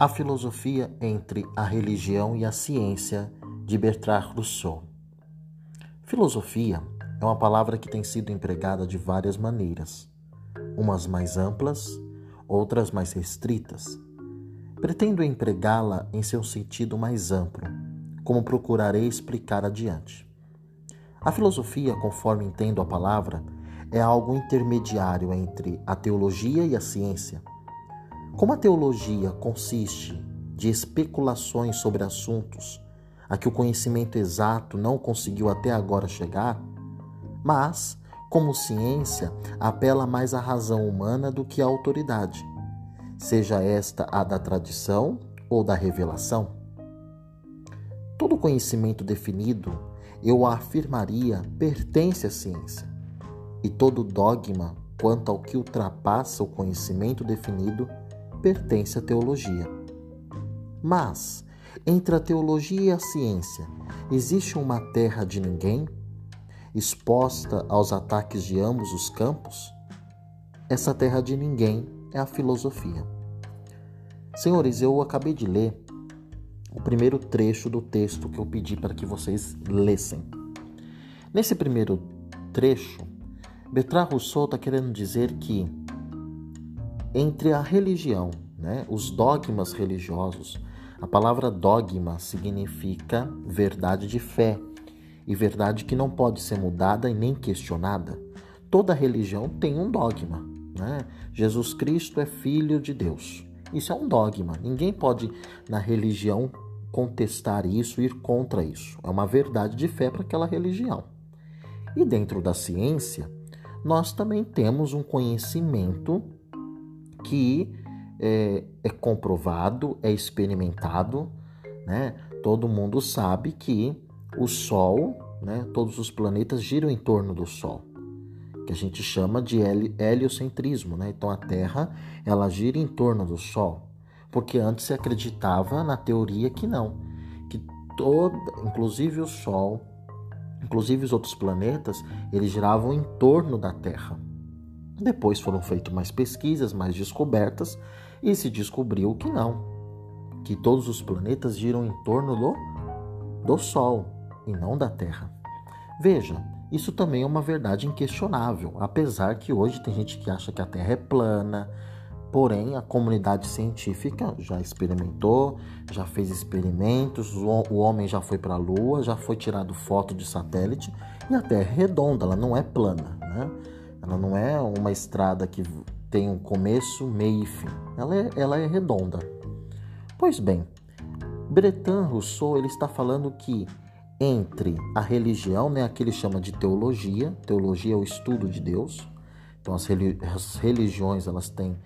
A filosofia entre a religião e a ciência de Bertrand Rousseau. Filosofia é uma palavra que tem sido empregada de várias maneiras, umas mais amplas, outras mais restritas. Pretendo empregá-la em seu sentido mais amplo, como procurarei explicar adiante. A filosofia, conforme entendo a palavra, é algo intermediário entre a teologia e a ciência. Como a teologia consiste de especulações sobre assuntos a que o conhecimento exato não conseguiu até agora chegar, mas, como ciência, apela mais à razão humana do que à autoridade, seja esta a da tradição ou da revelação. Todo conhecimento definido, eu afirmaria, pertence à ciência, e todo dogma quanto ao que ultrapassa o conhecimento definido pertence à teologia. Mas, entre a teologia e a ciência, existe uma terra de ninguém, exposta aos ataques de ambos os campos? Essa terra de ninguém é a filosofia. Senhores, eu acabei de ler o primeiro trecho do texto que eu pedi para que vocês lessem. Nesse primeiro trecho, Bertrand Rousseau está querendo dizer que entre a religião, né, os dogmas religiosos, a palavra dogma significa verdade de fé e verdade que não pode ser mudada e nem questionada. Toda religião tem um dogma. Né? Jesus Cristo é filho de Deus. Isso é um dogma. Ninguém pode, na religião, contestar isso, ir contra isso. É uma verdade de fé para aquela religião. E dentro da ciência, nós também temos um conhecimento que é, é comprovado, é experimentado, né? Todo mundo sabe que o Sol, né, todos os planetas giram em torno do Sol, que a gente chama de heliocentrismo, né? Então a Terra ela gira em torno do Sol, porque antes se acreditava na teoria que não, que toda, inclusive o Sol, inclusive os outros planetas, eles giravam em torno da Terra. Depois foram feitas mais pesquisas, mais descobertas, e se descobriu que não, que todos os planetas giram em torno do, do Sol e não da Terra. Veja, isso também é uma verdade inquestionável, apesar que hoje tem gente que acha que a Terra é plana, porém a comunidade científica já experimentou, já fez experimentos, o homem já foi para a Lua, já foi tirado foto de satélite e a Terra é redonda, ela não é plana, né? Ela não é uma estrada que tem um começo, meio e fim. Ela é, ela é redonda. Pois bem, Bretan Rousseau ele está falando que entre a religião, né, aquele chama de teologia, teologia é o estudo de Deus. Então as, religiões elas têm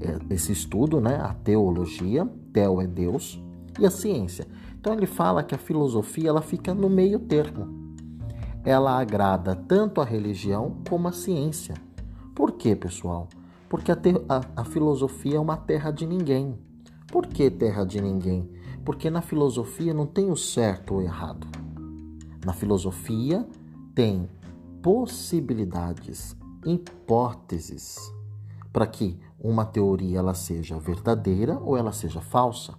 é, esse estudo, né, a teologia, teo é Deus, e a ciência. Então ele fala que a filosofia ela fica no meio termo ela agrada tanto a religião como a ciência. Por quê, pessoal? Porque a, a, a, filosofia é uma terra de ninguém. Por que terra de ninguém? Porque na filosofia não tem o certo ou errado. Na filosofia tem possibilidades, hipóteses para que uma teoria ela seja verdadeira ou ela seja falsa.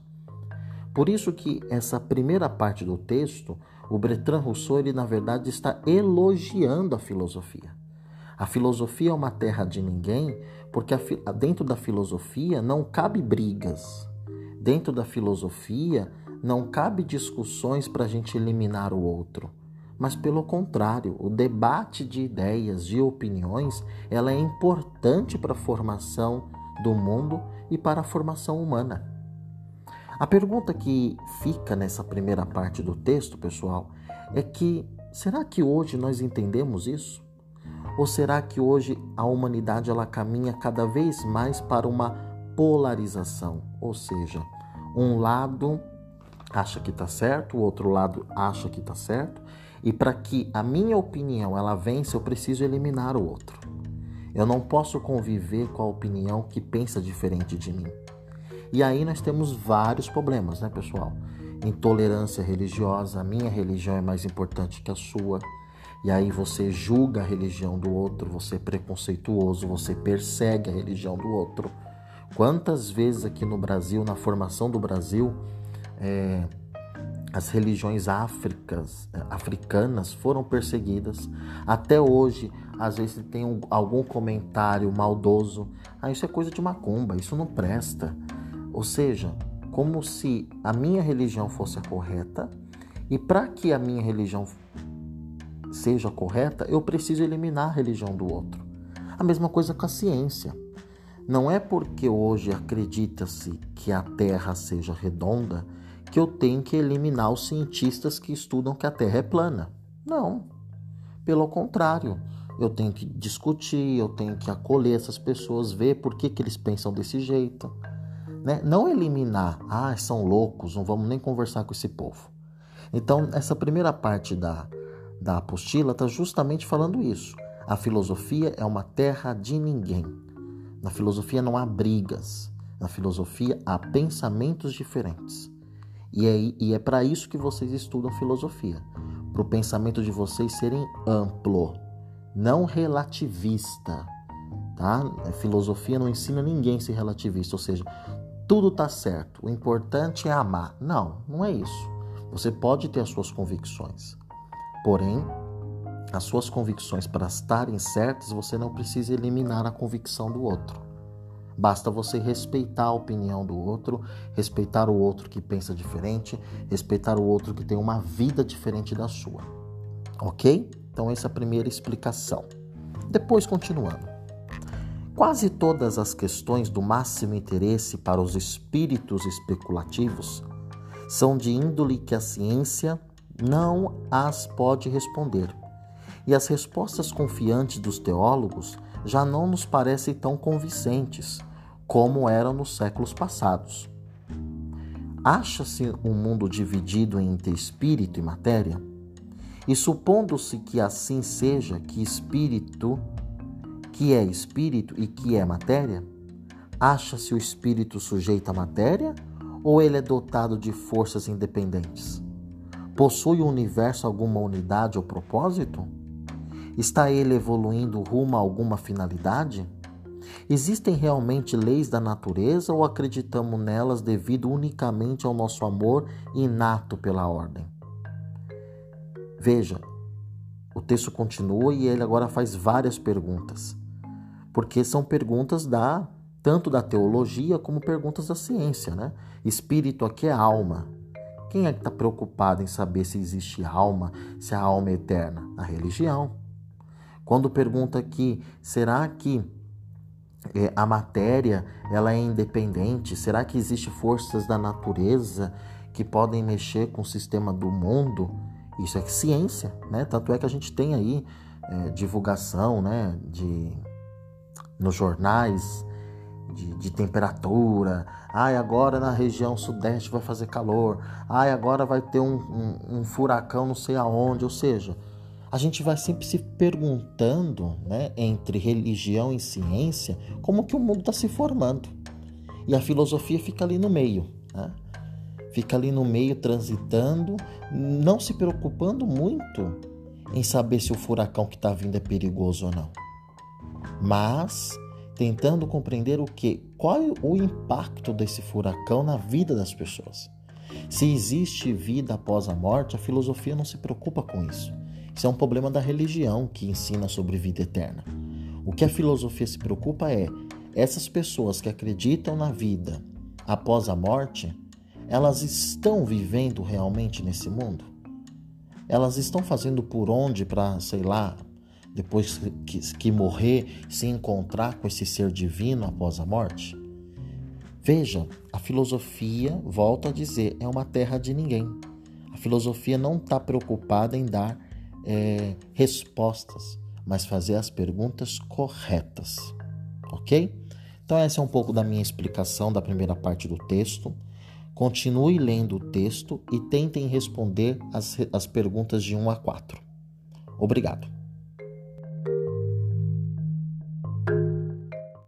Por isso que essa primeira parte do texto o Bertrand Rousseau, ele na verdade está elogiando a filosofia. A filosofia é uma terra de ninguém, porque dentro da filosofia não cabe brigas. Dentro da filosofia não cabe discussões para a gente eliminar o outro. Mas pelo contrário, o debate de ideias, de opiniões, ela é importante para a formação do mundo e para a formação humana. A pergunta que fica nessa primeira parte do texto, pessoal, é que será que hoje nós entendemos isso? Ou será que hoje a humanidade ela caminha cada vez mais para uma polarização? Ou seja, um lado acha que está certo, o outro lado acha que está certo, e para que a minha opinião ela vença, eu preciso eliminar o outro. Eu não posso conviver com a opinião que pensa diferente de mim. E aí nós temos vários problemas, né, pessoal? Intolerância religiosa, a minha religião é mais importante que a sua. E aí você julga a religião do outro, você é preconceituoso, você persegue a religião do outro. Quantas vezes aqui no Brasil, na formação do Brasil, é, as religiões áfricas, é, africanas foram perseguidas. Até hoje, às vezes tem um, algum comentário maldoso. Ah, isso é coisa de macumba, isso não presta. Ou seja, como se a minha religião fosse a correta e para que a minha religião seja correta, eu preciso eliminar a religião do outro. A mesma coisa com a ciência. Não é porque hoje acredita-se que a Terra seja redonda que eu tenho que eliminar os cientistas que estudam que a Terra é plana. Não. Pelo contrário, eu tenho que discutir, eu tenho que acolher essas pessoas, ver por que, que eles pensam desse jeito. Né? Não eliminar, ah, são loucos, não vamos nem conversar com esse povo. Então, essa primeira parte da, da apostila está justamente falando isso. A filosofia é uma terra de ninguém. Na filosofia não há brigas. Na filosofia há pensamentos diferentes. E é, e é para isso que vocês estudam filosofia para o pensamento de vocês serem amplo, não relativista. Tá? Filosofia não ensina ninguém a ser relativista, ou seja, tudo está certo, o importante é amar. Não, não é isso. Você pode ter as suas convicções, porém, as suas convicções para estarem certas, você não precisa eliminar a convicção do outro. Basta você respeitar a opinião do outro, respeitar o outro que pensa diferente, respeitar o outro que tem uma vida diferente da sua. Ok? Então, essa é a primeira explicação. Depois, continuando. Quase todas as questões do máximo interesse para os espíritos especulativos são de índole que a ciência não as pode responder. E as respostas confiantes dos teólogos já não nos parecem tão convincentes como eram nos séculos passados. Acha-se um mundo dividido entre espírito e matéria? E supondo-se que assim seja, que espírito que é espírito e que é matéria? Acha-se o espírito sujeito à matéria ou ele é dotado de forças independentes? Possui o universo alguma unidade ou propósito? Está ele evoluindo rumo a alguma finalidade? Existem realmente leis da natureza ou acreditamos nelas devido unicamente ao nosso amor inato pela ordem? Veja, o texto continua e ele agora faz várias perguntas porque são perguntas da tanto da teologia como perguntas da ciência, né? Espírito aqui é alma. Quem é que está preocupado em saber se existe alma, se a alma é eterna? A religião. Quando pergunta aqui, será que é, a matéria ela é independente? Será que existem forças da natureza que podem mexer com o sistema do mundo? Isso é ciência, né? Tanto é que a gente tem aí é, divulgação, né, de nos jornais de, de, temperatura. Ai, agora na região sudeste vai fazer calor. Ai, agora vai ter um, um, um furacão não sei aonde. Ou seja, a gente vai sempre se perguntando, né, entre religião e ciência, como que o mundo está se formando. E a filosofia fica ali no meio, né? Fica ali no meio transitando, não se preocupando muito em saber se o furacão que está vindo é perigoso ou não mas tentando compreender o que, qual é o impacto desse furacão na vida das pessoas. Se existe vida após a morte, a filosofia não se preocupa com isso. Isso é um problema da religião que ensina sobre vida eterna. O que a filosofia se preocupa é essas pessoas que acreditam na vida após a morte, elas estão vivendo realmente nesse mundo? Elas estão fazendo por onde para, sei lá, depois que, que morrer, se encontrar com esse ser divino após a morte? Veja, a filosofia, volto a dizer, é uma terra de ninguém. A filosofia não está preocupada em dar é, respostas, mas fazer as perguntas corretas. Ok? Então, essa é um pouco da minha explicação da primeira parte do texto. Continue lendo o texto e tentem responder as, as perguntas de 1 a 4. Obrigado.